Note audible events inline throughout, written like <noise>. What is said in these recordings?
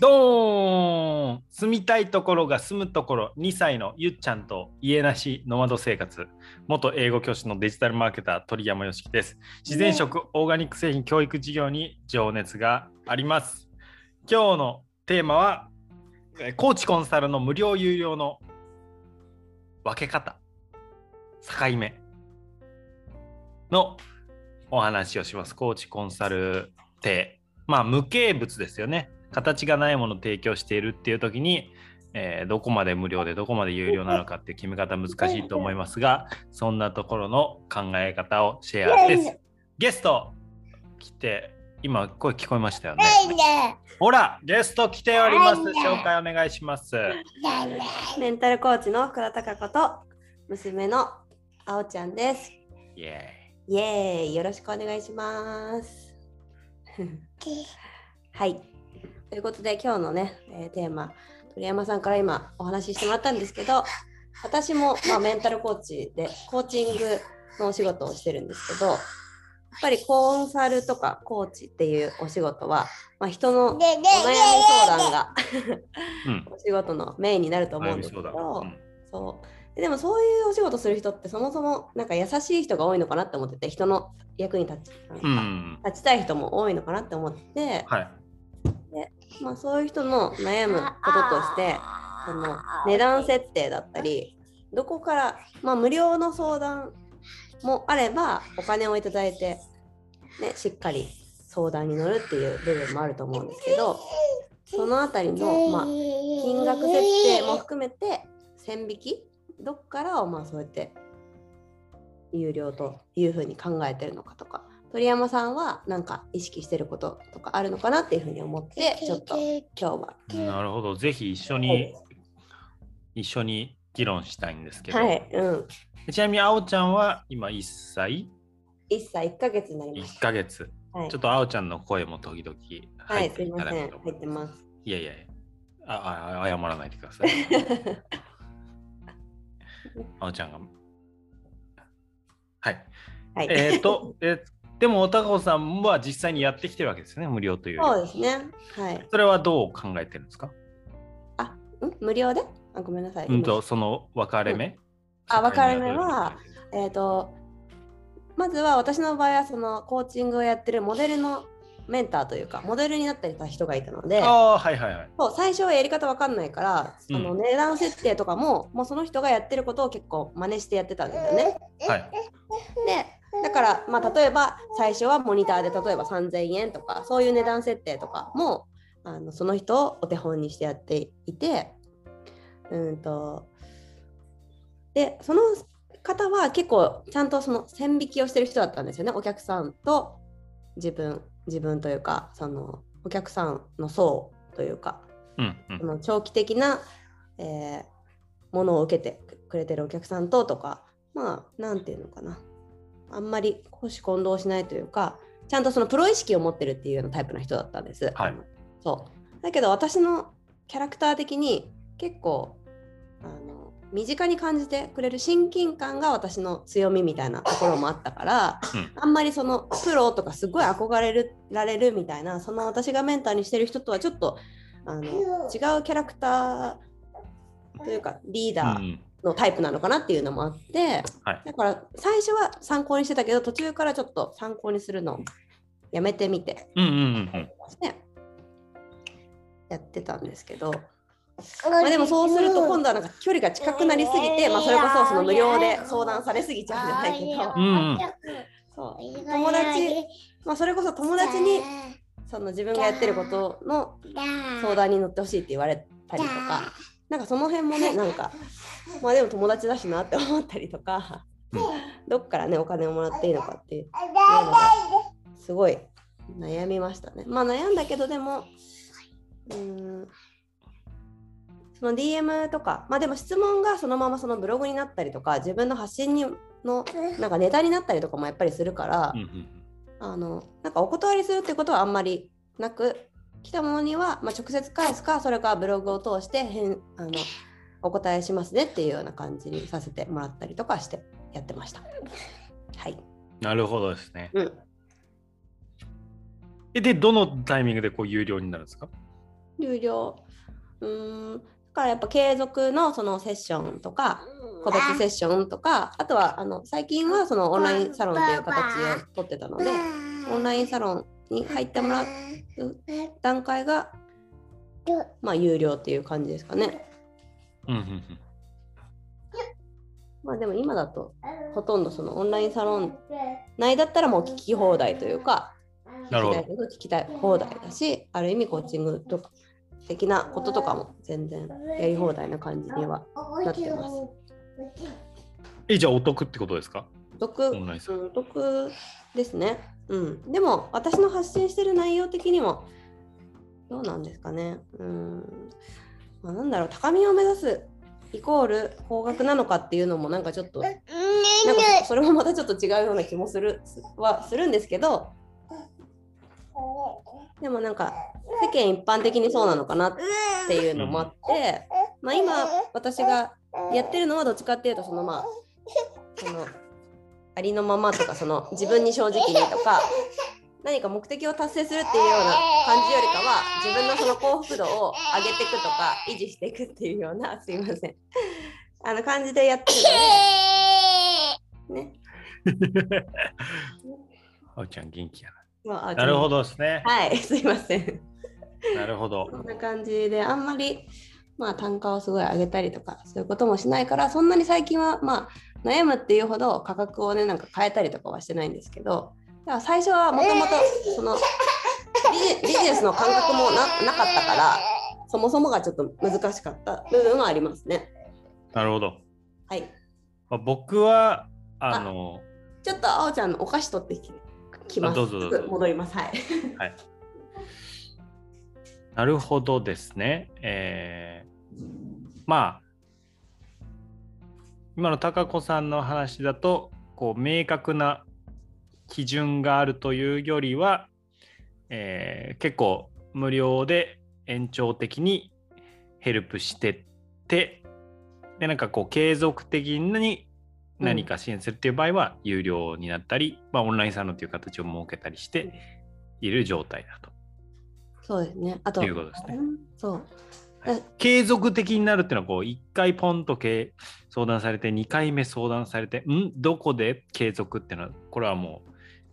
ドーン住みたいところが住むところ2歳のゆっちゃんと家なしノマド生活元英語教師のデジタルマーケター鳥山よしきです。自然食オーガニック製品教育事業に情熱があります。今日のテーマはえーコーチコンサルの無料有料の分け方境目のお話をします。コーチコンサルってまあ無形物ですよね。形がないものを提供しているっていう時に、えーどこまで無料でどこまで有料なのかっていう決め方難しいと思いますがそんなところの考え方をシェアです。ゲスト来て今声聞こえましたよね。ほらゲスト来ております。紹介お願いします。メンタルコーチの福田孝子と娘のあおちゃんです。イエイ。エーイ。よろしくお願いします。<laughs> はい。ということで今日のね、えーテーマ鳥山さんから今お話ししてもらったんですけど私も、まあ、メンタルコーチでコーチングのお仕事をしてるんですけどやっぱりコンサルとかコーチっていうお仕事は、まあ、人のお悩み相談がお仕事のメインになると思うんですけど、うん。そう。ででもそういうお仕事する人ってそもそもなんか優しい人が多いのかなって思ってて人の役に立ち立ちたい人も多いのかなって思って、はいまあ、そういう人の悩むこととしてその値段設定だったりどこから、まあ、無料の相談もあればお金をいただいて、ね、しっかり相談に乗るっていう部分もあると思うんですけどそのあたりの、まあ、金額設定も含めて線引きどっからをまあそうやって有料というふうに考えてるのかとか鳥山さんはなんか意識してることとかあるのかなっていうふうに思ってちょっと今日は。なるほど。ぜひ一緒に一緒に議論したいんですけど、はい、うん、ちなみにあおちゃんは今1歳？1歳1ヶ月になりまし1ヶ月。た。はい。ちょっとあおちゃんの声も時々はい、入っていすいませんただくと、思い入ってます。いやいやいや。ああ謝らないでください。<laughs> あおちゃんが。はい。はい、えっ、とえでもおたかこさんは実際にやってきてるわけですね。無料というそうですね。はい。それはどう考えてるんですか？あ、ん？無料で？あ、ごめんなさい。うんとその分かれ目、あ分かれ目はえっ、と、まずは私の場合はそのコーチングをやってるモデルのメンターというか、モデルになってた人がいたので、ああはいはいはい。そう最初はやり方わかんないから、うん。その値段設定とかも、もうその人がやってることを結構真似してやってたんですよね。はい。でだから、まあ、例えば最初はモニターで例えば3000円とかそういう値段設定とかもあのその人をお手本にしてやっていてうんとでその方は結構ちゃんとその線引きをしてる人だったんですよね。お客さんと自分自分というかそのお客さんの層というかうんうん。その長期的な、えーものを受けてくれてるお客さんととかまあなんていうのかなあんまり公私混同しないというかちゃんとそのプロ意識を持ってるっていうようなタイプの人だったんです。はい。そう。だけど私のキャラクター的に結構あの身近に感じてくれる親近感が私の強みみたいなところもあったから、うん。あんまりそのプロとかすごい憧れるられるみたいなその私がメンターにしてる人とはちょっとあの違うキャラクターというかリーダーうんのタイプなのかなっていうのもあって、はい。だから最初は参考にしてたけど途中からちょっと参考にするのをやめてみて。うんうんうんうん。ねやってたんですけど、まあ、でもそうすると今度はなんか距離が近くなりすぎて、まあ、それこそその無料で相談されすぎちゃうんじゃないけど、うんうん。そう。友達、まあ、それこそ友達にその自分がやってることの相談に乗ってほしいって言われたりとかなんかその辺もねなんかまあでも友達だしなって思ったりとか、うん。どっからねお金をもらっていいのかっていうのがすごい悩みましたね。まあ悩んだけどでもうーん。その DM とかまあでも質問がそのままそのブログになったりとか自分の発信にのなんかネタになったりとかもやっぱりするから、うんうん。あのなんかお断りするってことはあんまりなく来たものには、まあ、直接返すかそれからブログを通して返あのお答えしますねっていうような感じにさせてもらったりとかしてやってました。はい。なるほどですね。うん。えで、どのタイミングでこう有料になるんですか？有料。うーん。だからやっぱ継続のそのセッションとか、個別セッションとか、あとはあの最近はそのオンラインサロンという形をとってたので、オンラインサロンに入ってもらう段階が、まあ、有料っていう感じですかね。うんうんうん。まあでも今だとほとんどそのオンラインサロン内だったらもう聞き放題というか、なるほど聞きたい放題だし、ある意味コーチングとか的なこととかも全然やり放題な感じにはなってます。えじゃあお得ってことですか得、お得ですね。うん。でも私の発信してる内容的にもどうなんですかね。うん。まあ、なんだろう、高みを目指すイコール高額なのかっていうのもなんかちょっとなんかそれもまたちょっと違うような気もするはするんですけどでもなんか世間一般的にそうなのかなっていうのもあって、まあ、今私がやってるのはどっちかっていうとそのまあそのありのままとかその自分に正直にとか何か目的を達成するっていうような感じよりかは自分のその幸福度を上げていくとか維持していくっていうようなすいませんあの感じでやってるのでね <laughs> あおちゃん元気やまあな。なるほどですね。はいすいませんなるほどそ。んな感じであんまりまあ単価をすごい上げたりとかそういうこともしないからそんなに最近はまあ悩むっていうほど価格をねなんか変えたりとかはしてないんですけどだから最初はもともとそのビジビジネスの感覚もななかったからそもそもがちょっと難しかった部分はありますね。なるほど。はい。まあ、僕はあのちょっとあおちゃんのお菓子取ってききます。あどうぞどうぞ戻ります。はい。はい。なるほどですね。えーまあ今の高子さんの話だとこう明確な基準があるというよりは、えー結構無料で延長的にヘルプしてってでなんかこう継続的に何か支援するっていう場合は有料になったり、まあ、オンラインサロンという形を設けたりしている状態だとそうですね。あと、いうことですね。そう。継続的になるっていうのはこう1回ポンとけ相談されて2回目相談されてん？どこで継続っていうのはこれはも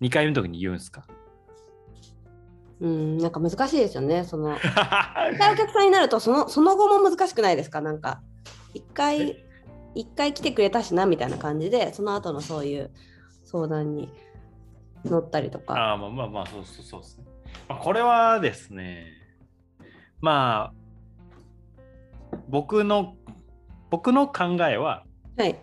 う2回目の時に言うんですか？うん、なんか難しいですよね。その。一 <laughs> 回お客さんになるとそのその後も難しくないですか？なんか一回一回来てくれたしなみたいな感じでその後のそういう相談に乗ったりとか。ああまあまあまあそうそうそうですね、まあ、これはですねまあ僕の僕の考えははい。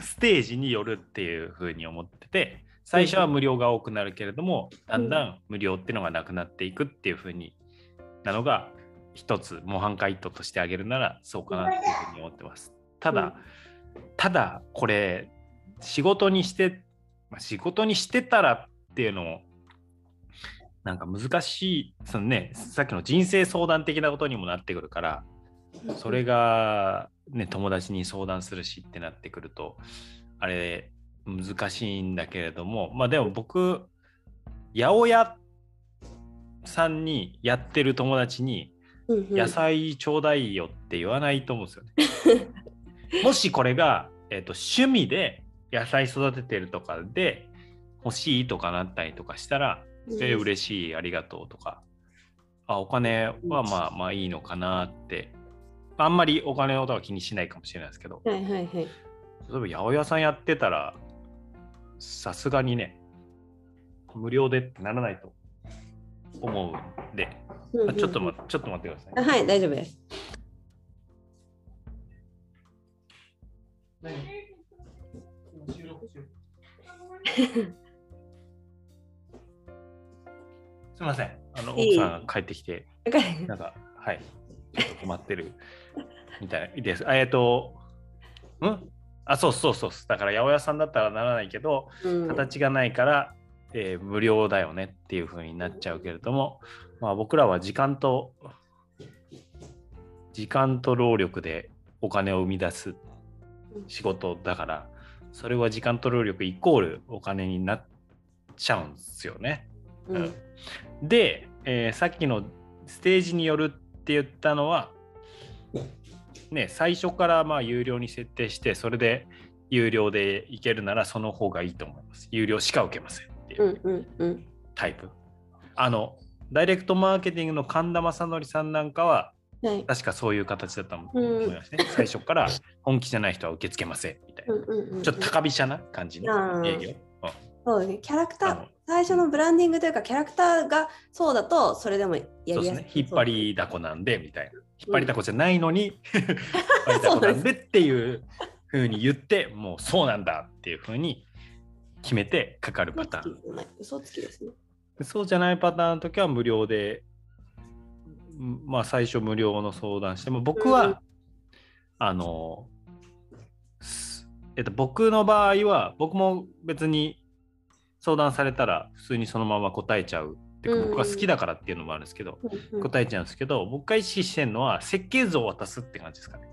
ステージによるっていうふうに思ってて最初は無料が多くなるけれども、だんだん無料っていうのがなくなっていくっていうふうになのが一つ模範解答としてあげるならそうかなっていうふうに思ってます。ただ、ただこれ仕事にして、まあ、仕事にしてたらっていうのもなんか難しいそのねさっきの人生相談的なことにもなってくるからそれが、ね、友達に相談するしってなってくるとあれ難しいんだけれどもまあでも僕八百屋さんにやってる友達に野菜ちょうだいよって言わないと思うんですよね。<laughs> もしこれが、えー、と趣味で野菜育ててるとかで欲しいとかなったりとかしたら、えー嬉しいありがとうとか。あお金はまあまあいいのかなってあんまりお金のことは気にしないかもしれないですけどはいはいはい。例えば八百屋さんやってたらさすがにね無料でってならないと思うんで、あちょっと待ってちょっと待ってください。あはい、大丈夫です。<laughs> すみません。あの奥さんが <laughs> 帰ってきて、なんか、はい、ちょっと困ってるみたいです。あえっと、ん？あ、そうそうそう。だから八百屋さんだったらならないけど、うん形がないから、えー無料だよねっていう風になっちゃうけれども、まあ、僕らは時間と、時間と労力でお金を生み出す仕事だから、それは時間と労力イコールお金になっちゃうんですよね。うんで、えーさっきのステージによるって言ったのは、ね、最初からまあ有料に設定して、それで有料でいけるならその方がいいと思います。有料しか受けませんっていううんうんうん。タイプ。あの、ダイレクトマーケティングの神田正則さんなんかは、はい。確かそういう形だったと思いますね。最初から本気じゃない人は受け付けませんみたいな。うんうんうん。ちょっと高飛車な感じの営業。うんそうですね。キャラクター最初のブランディングというか、キャラクターがそうだと、それでもやりやすい。そうですね。引っ張りだこなんでみたいな。引っ張りだこじゃないのに、引っ張りだこなんでっていうふうに言って、もうそうなんだっていうふうに決めてかかるパターン。嘘つきですね。そうじゃないパターンの時は無料で、んまあ最初無料の相談しても、僕は、うんあの、すえっと、僕の場合は、僕も別に相談されたら普通にそのまま答えちゃう。っていうかうん僕が好きだからっていうのもあるんですけど、答えちゃうんですけど、僕が意識してるのは設計図を渡すって感じですかね。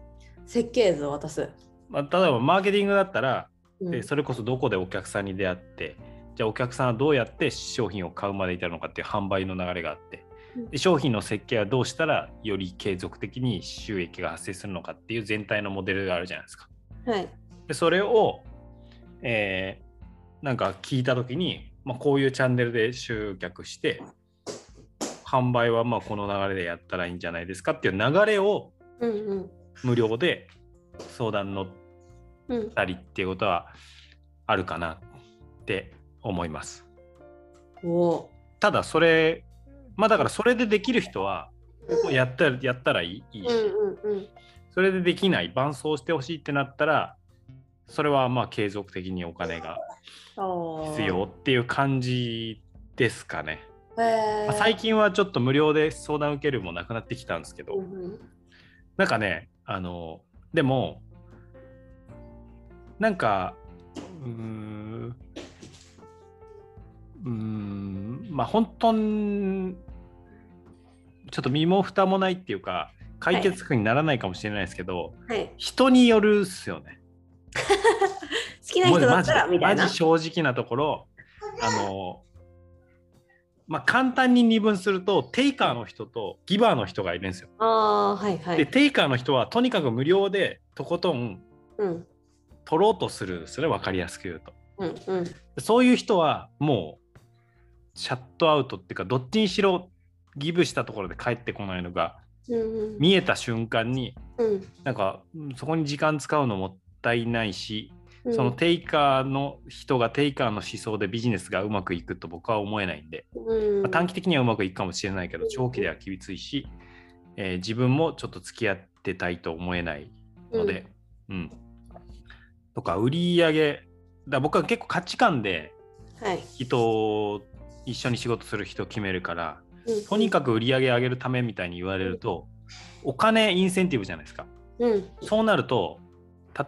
設計図を渡す。まあ、例えばマーケティングだったら、うんでそれこそどこでお客さんに出会って、じゃあお客さんはどうやって商品を買うまで至るのかっていう販売の流れがあって、で商品の設計はどうしたらより継続的に収益が発生するのかっていう全体のモデルがあるじゃないですか。はい。でそれを、えーなんか聞いた時に、まあ、こういうチャンネルで集客して販売はまあこの流れでやったらいいんじゃないですかっていう流れを。無料で相談乗っうん。たりっていうことはあるかなって思います。ただそれまあだからそれでできる人はやったらやったらいいし。それでできない伴走してほしいってなったらそれはまあ継続的にお金が必要っていう感じですかね。へまあ最近はちょっと無料で相談受けるもなくなってきたんですけど、うんうんなんかねあのでもなんかうーんうーんまあ本当にちょっと身も蓋もないっていうか解決策にならないかもしれないですけど、はい。人によるっすよね。<laughs> 好きな人だったらみたいなマジ。正直なところあのまあ簡単に二分するとテイカーの人とギバーの人がいるんですよ。ああ、はいはい。でテイカーの人はとにかく無料でとことんうん取ろうとするそれ分かりやすく言うとうんうん。そういう人はもうシャットアウトっていうかどっちにしろギブしたところで帰ってこないのが見えた瞬間にうんなんかうんそこに時間使うのもったいないしうん。そのテイカーの人がテイカーの思想でビジネスがうまくいくと僕は思えないんで、うん。まあ短期的にはうまくいくかもしれないけど長期では厳しいし、えー自分もちょっと付き合ってたいと思えないので、うん。とか売り上げだ僕は結構価値観ではい。人を一緒に仕事する人を決めるからうん。とにかく売り上げ上げるためみたいに言われるとお金インセンティブじゃないですか。うん。そうなると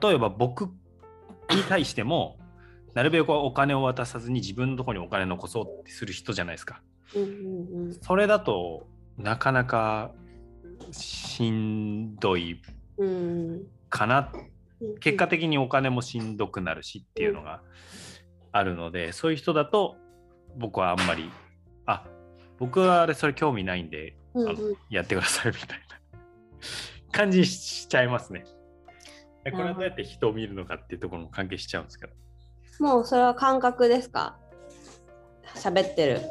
例えば僕に対してもなるべくお金を渡さずに自分のところにお金残そうってする人じゃないですか。うんうんうん。それだとなかなかしんどいうん。かな。うん結果的にお金もしんどくなるしっていうのがあるので、そういう人だと僕はあんまりあ僕はあれそれ興味ないんでうん。あのやってくださいみたいな。感じしちゃいますね。これはどうやって人を見るのかっていうところも関係しちゃうんですけど。もうそれは感覚ですか？喋ってる。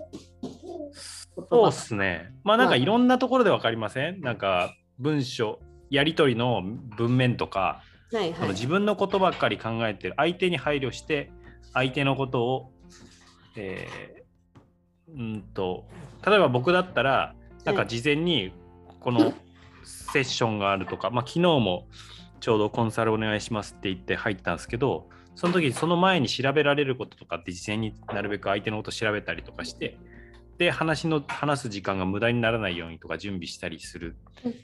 そうっすね。まあなんかいろんなところで分かりません？なんか文章、やり取りの文面とか、はいはい。その自分のことばっかり考えてる。相手に配慮して相手のことを、えーうんと例えば僕だったらなんか事前にこのセッションがあるとか、まあ、昨日もちょうどコンサルお願いしますって言って入ったんですけどその時その前に調べられることとかって事前になるべく相手のこと調べたりとかしてで話の話す時間が無駄にならないようにとか準備したりするうん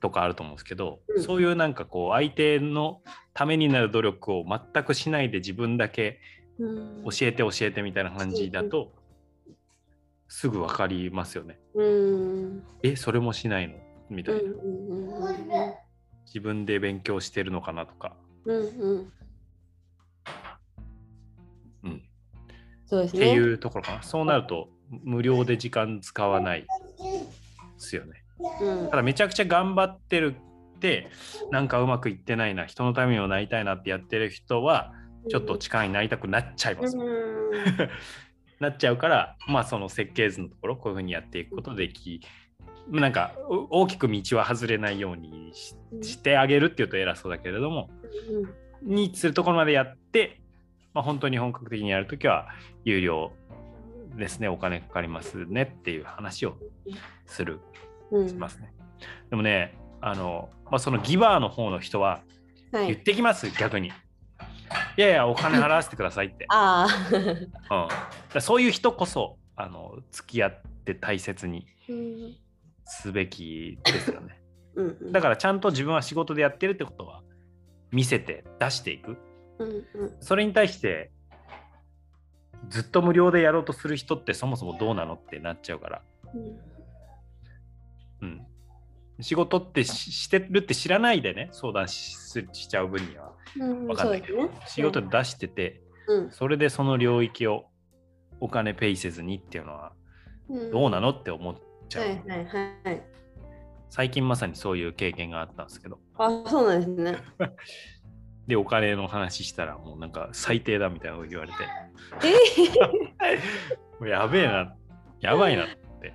とかあると思うんですけど、うんそういうなんかこう相手のためになる努力を全くしないで自分だけうん教えて教えてみたいな感じだとすぐ分かりますよね。うん。えそれもしないの？みたいな、うんうんうん自分で勉強してるのかなとか、うんうん。うん、っそうですね。ていうところかな。そうなると無料で時間使わないですよね。うん。ただめちゃくちゃ頑張ってるってなんかうまくいってないな人のためにもなりたいなってやってる人はちょっと力になりたくなっちゃいます。うん。<laughs> なっちゃうからまあその設計図のところこういうふうにやっていくことできなんかお大きく道は外れないようにししてあげるっていうと偉そうだけれどもにするところまでやって、まあ、本当に本格的にやるときは有料ですねお金かかりますねっていう話をするうんしますね。でもねあの、まあ、そのギバーの方の人ははい。言ってきます、逆に。いやいやお金払わせてくださいって。<laughs> ああ。うん、そういう人こそあの付き合って大切にうんすべきですよね。<laughs> うんうん。だからちゃんと自分は仕事でやってるってことは見せて出していく。うんうん。それに対してずっと無料でやろうとする人ってそもそもどうなのってなっちゃうから。うん、仕事ってししてるって知らないでね相談ししちゃう分には。うん分かんないけど、そうですね。仕事で出しててうん。それでその領域をお金ペイせずにっていうのはうん。どうなのって思っちゃう、はいはいはい。最近まさにそういう経験があったんですけど。あ、そうなんですね。<laughs> でお金の話したらもうなんか最低だみたいなこと言われて。えもうやべえな。やばいなって、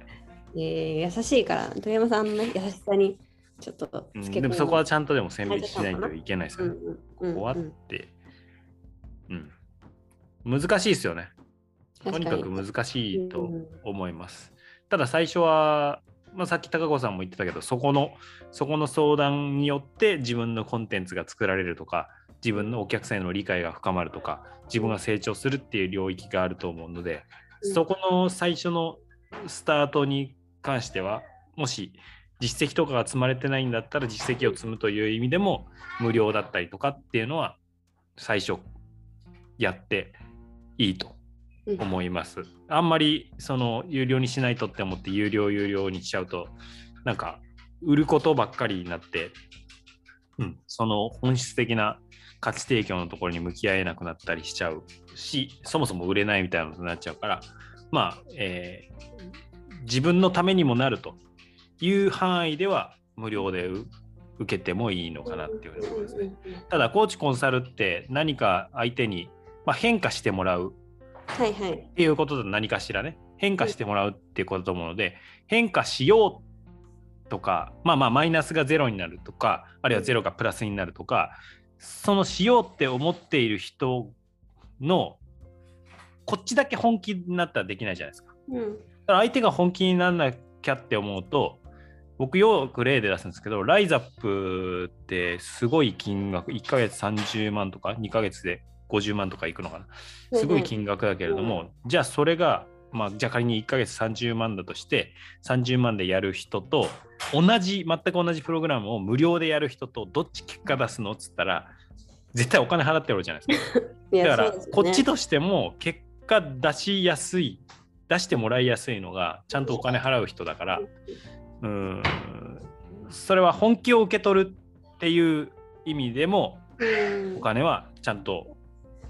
えー、優しいから、鳥山さんのね、優しさにちょっとうんつけ込むで。もそこはちゃんとでも線引きしないといけないですよね、うんうって、うん、難しいですよね。とにかく難しいと思います。ただ最初は、まあ、さっき高子さんも言ってたけどそこのそこの相談によって自分のコンテンツが作られるとか自分のお客さんへの理解が深まるとか自分が成長するっていう領域があると思うので、うん。そこの最初のスタートに関してはもし実績とかが積まれてないんだったら実績を積むという意味でも無料だったりとかっていうのは最初やっていいとうん思います。あんまりその有料にしないとって思って有料有料にしちゃうとなんか売ることばっかりになって、うん、その本質的な価値提供のところに向き合えなくなったりしちゃうしそもそも売れないみたいなことになっちゃうからまあ、えー自分のためにもなるという範囲では無料でう受けてもいいのかなっていうふうに思いますね。ただコーチコンサルって何か相手に、まあ、変化してもらうはいはい。っていうことで何かしらね変化してもらうっていうことだと思うので変化しようとかまあまあマイナスがゼロになるとかあるいはゼロがプラスになるとかそのしようって思っている人のこっちだけ本気になったらできないじゃないですか。うん。だから相手が本気にならなきゃって思うと僕よく例で出すんですけどライザップってすごい金額1ヶ月30万とか2ヶ月で50万とかいくのかな。すごい金額だけれども、じゃあそれが、まあ、じゃあ仮に1ヶ月30万だとして30万でやる人と同じ全く同じプログラムを無料でやる人とどっち結果出すのっつったら絶対お金払ってるじゃないですか。<laughs> だから、こっちとしても結果出しやすい出してもらいやすいのがちゃんとお金払う人だからうーんそれは本気を受け取るっていう意味でもうん。お金はちゃんと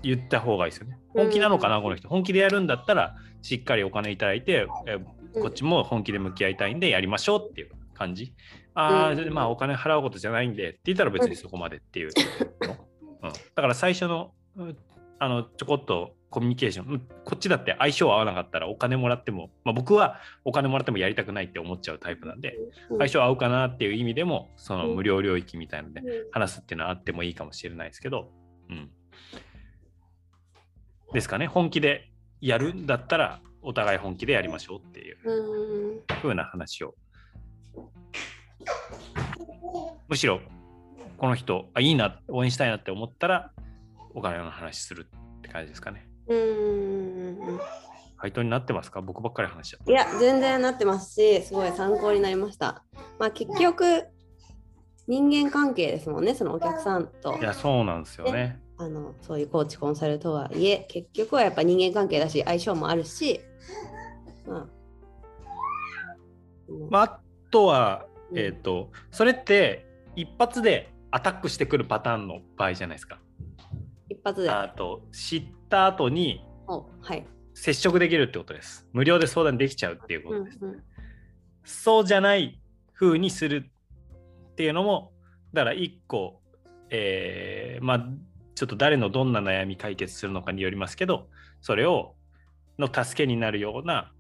言った方がいいですよね。本気なのかな、この人。本気でやるんだったらしっかりお金いただいて、えこっちも本気で向き合いたいんでやりましょうっていう感じ。ああ、うんまあお金払うことじゃないんでって言ったら別にそこまでっていうの？うん、だから最初のうんあのちょこっとコミュニケーション、うんこっちだって相性合わなかったらお金もらっても、まあ、僕はお金もらってもやりたくないって思っちゃうタイプなんで、相性合うかなっていう意味でも、その無料領域みたいので話すっていうのはあってもいいかもしれないですけど、うん。ですかね、本気でやるんだったら、お互い本気でやりましょうっていううん風な話を。むしろ、この人、あ、いいな、応援したいなって思ったら、お金の話するって感じですかね。うん回答になってますか？僕ばっかり話しちゃっいや全然なってますしすごい参考になりましたまあ結局人間関係ですもんねそのお客さんとた。いや、そうなんですよね。あのそういうコーチコンサルとはいえ結局はやっぱ人間関係だし相性もあるし <laughs> まあまあ、あとは、うんえっ、と、それって一発でアタックしてくるパターンの場合じゃないですか。一発であと、知った後におはい、接触できるってことです。無料で相談できちゃうっていうこうんとです。うんそうじゃない風にするっていうのもだから1個、えーまあちょっと誰のどんな悩み解決するのかによりますけどそれをの助けになるような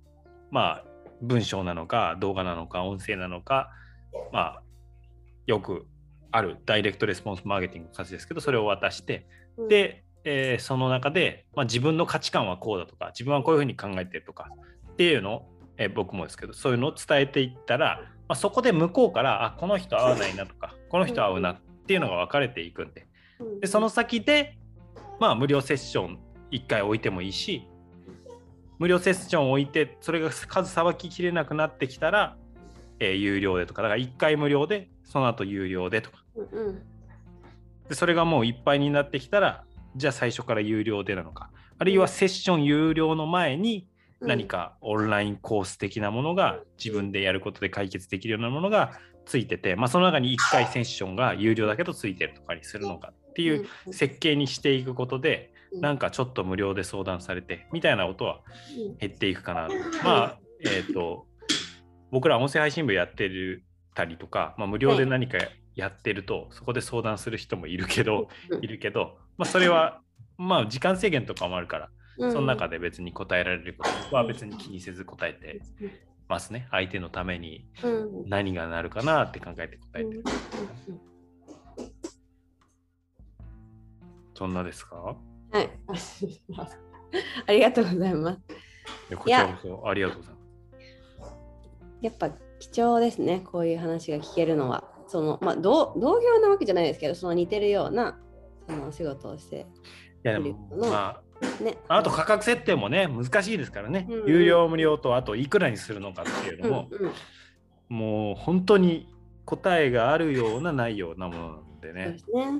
まあ文章なのか動画なのか音声なのかまあよくあるダイレクトレスポンスマーケティングの数ですけどそれを渡してうん、で、えーその中で、まあ、自分の価値観はこうだとか自分はこういうふうに考えてるとかっていうのを、えー僕もですけどそういうのを伝えていったら、まあ、そこで向こうからあこの人合わないなとかこの人合うなっていうのが分かれていくんでうんでその先で、まあ、無料セッション1回置いてもいいし無料セッション置いてそれが数さばききれなくなってきたら、えー有料でとかだから1回無料でその後有料でとか。でそれがもういっぱいになってきたらじゃあ最初から有料でなのか。あるいはセッション有料の前にうん。何かオンラインコース的なものが自分でやることで解決できるようなものがついてて、まあ、その中に1回セッションが有料だけどついてるとかにするのかっていううん設計にしていくことでうん。なんかちょっと無料で相談されてみたいなことはうん減っていくかな。まあえっ、と僕ら音声配信部やってるたりとか、まあ、無料で何かやってるとそこで相談する人もいるけどうんいるけど、まあ、それはまあ時間制限とかもあるからうん。その中で別に答えられることは別に気にせず答えてますね。相手のために何がなるかなって考えて答えてる。そんなですか？はい。<laughs> ありがとうございます。こちらこそありがとうございます。やっぱ貴重ですね、こういう話が聞けるのは。そのまあ、同同業なわけじゃないですけど、その似てるようなそのお仕事をして、いやでもまね。ああと価格設定もね難しいですからね、うん。うん有料無料とあといくらにするのかっていうのも、うんうん。もう本当に答えがあるようなないようなものなんでそうねで。すね。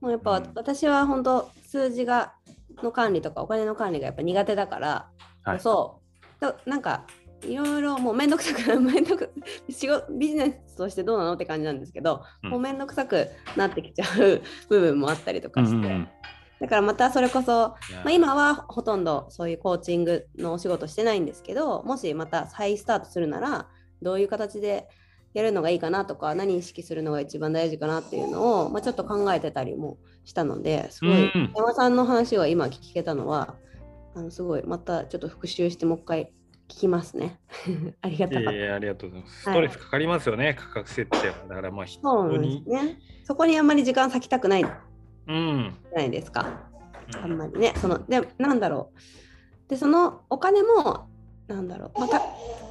もうやっぱ、うん。私は本当数字がの管理とかお金の管理がやっぱ苦手だから、はい。そう。だなんかいろいろもうめんどくさく <laughs> めんどく仕事ビジネスとしてどうなのって感じなんですけど、うん。もうめんどくさくなってきちゃう部分もあったりとかして、うんうんうんだからまたそれこそまあ、今はほとんどそういうコーチングのお仕事してないんですけどもしまた再スタートするならどういう形でやるのがいいかなとか何意識するのが一番大事かなっていうのを、まあ、ちょっと考えてたりもしたのですごい、うん山さんの話を今聞けたのはあのすごいまたちょっと復習してもう一回聞きますね。<laughs> ありがたかった。いやいやありがとうございます。スはいトレスかかりますよね、価格設定は。だからまあ人にです。ね。そこにあんまり時間割きたくないじうん。ゃないですか。あんうんまりね、そのでなんだろう。で、そのお金も、なんだろう、また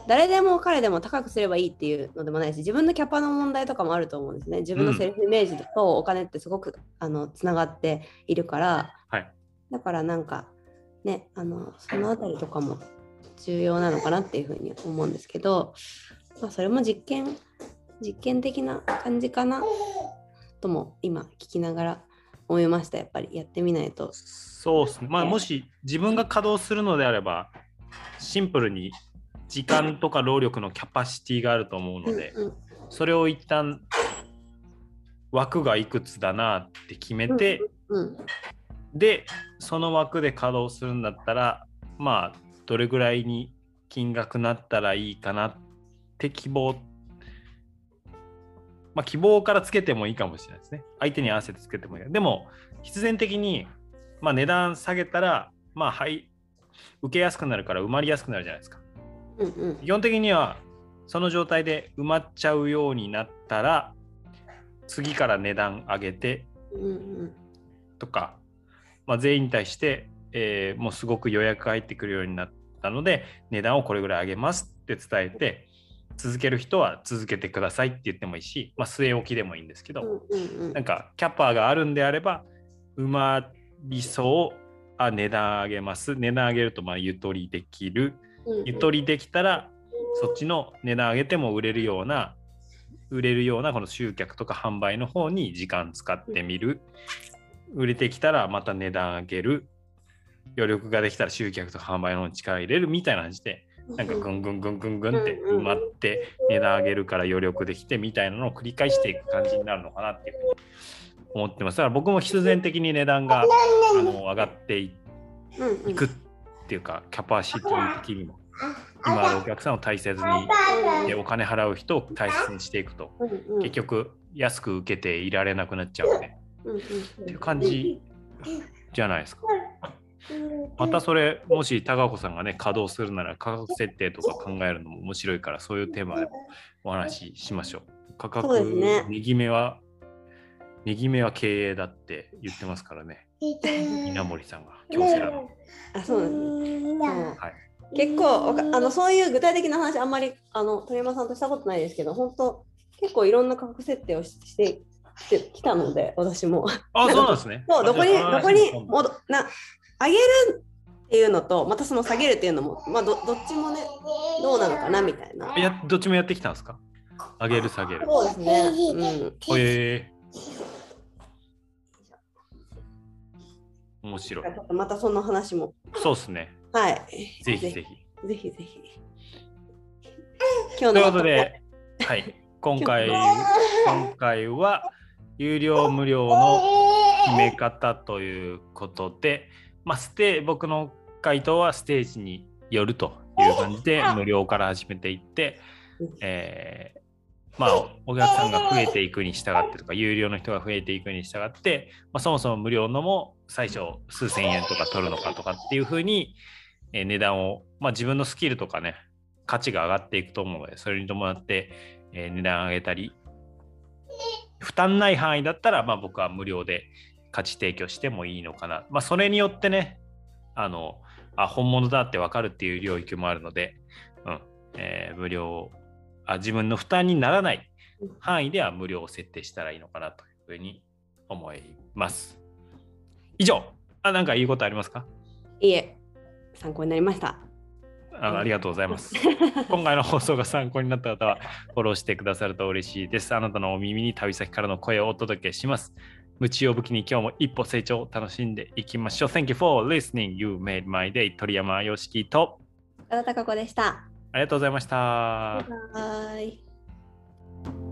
誰でも彼でも高くすればいいっていうのでもないし、自分のキャパの問題とかもあると思うんですね。自分のセルフイメージとお金ってすごくあのつながっているから、はい。だからなんか、ね、あのそのあたりとかも重要なのかなっていうふうに思うんですけど、まあ、それも実験、実験的な感じかなとも今聞きながら思いました。やっぱりやってみないと。そうですね。まあもし自分が稼働するのであれば、シンプルに時間とか労力のキャパシティがあると思うので、うんうんそれを一旦枠がいくつだなって決めて、うんでその枠で稼働するんだったらまあどれぐらいに金額なったらいいかなって希望まあ希望からつけてもいいかもしれないですね。相手に合わせてつけてもいい。でも必然的に、まあ、値段下げたらまあはい受けやすくなるから埋まりやすくなるじゃないですか。うんうん。基本的にはその状態で埋まっちゃうようになったら次から値段上げてとか、まあ、全員に対して、えーもうすごく予約が入ってくるようになったので値段をこれぐらい上げますって伝えて続ける人は続けてくださいって言ってもいいし、まあ、据え置きでもいいんですけど、うんうんうん。なんかキャパがあるんであれば埋まりそうあ値段上げます。値段上げるとまあゆとりできる。うん。ゆとりできたらそっちの値段上げても売れるような売れるようなこの集客とか販売の方に時間使ってみる。売れてきたらまた値段上げる。余力ができたら集客とか販売の方に力入れるみたいな感じでなんかぐんぐんぐんぐんぐんって埋まって値段上げるから余力できてみたいなのを繰り返していく感じになるのかなっていうふうに思ってます。だから僕も必然的に値段があの上がっていくっっていうかキャパシティ的にも今あるお客さんを大切にでお金払う人を大切にしていくと結局安く受けていられなくなっちゃうねっていう感じじゃないですか。またそれもし高子さんがね稼働するなら価格設定とか考えるのも面白いからそういうテーマでもお話ししましょう。価格ね。右目は右目は経営だって言ってますからね。稲森さんが京セラの。あそうなんです。ね結構あのそういう具体的な話あんまりあの鳥山さんとしたことないですけど本当結構いろんな価格設定をししてきたので私も。あそうなんですね。<laughs> そうどこにどこにもどな上げるっていうのとまたその下げるっていうのも、まあ、どどっちもねどうなのかなみたいな。やどっちもやってきたんですか？上げる下げる。そうですね、うん、え。ー、面白い。またその話も。そうですね。はい。ぜひぜひ。ひぜひぜひ。今日のということで、はい、今回今回は有料無料の決め方ということで、まあ、ステ僕の回答はステージによるという感じで無料から始めていって、えーまあ、お客さんが増えていくに従ってとか有料の人が増えていくに従って、まあ、そもそも無料のも最初数千円とか取るのかとかっていうふうに、えー値段を、まあ、自分のスキルとかね価値が上がっていくと思うのでそれに伴って、えー値段上げたり負担ない範囲だったら、まあ、僕は無料で価値提供してもいいのかな、まあ、それによってねあのあ本物だって分かるっていう領域もあるので、うんえー無料あ自分の負担にならない範囲では無料を設定したらいいのかなというふうに思います。以上あなんか言うことありますか？いいえ参考になりましたあありがとうございます。今回の放送が参考になった方はフォローしてくださると嬉しいです。あなたのお耳に旅先からの声をお届けします。夢中を武器に今日も一歩成長を楽しんでいきましょう。Thank you for listening. You made my day. 鳥山よしきと。岡田ここでした。ありがとうございました。バイバイ。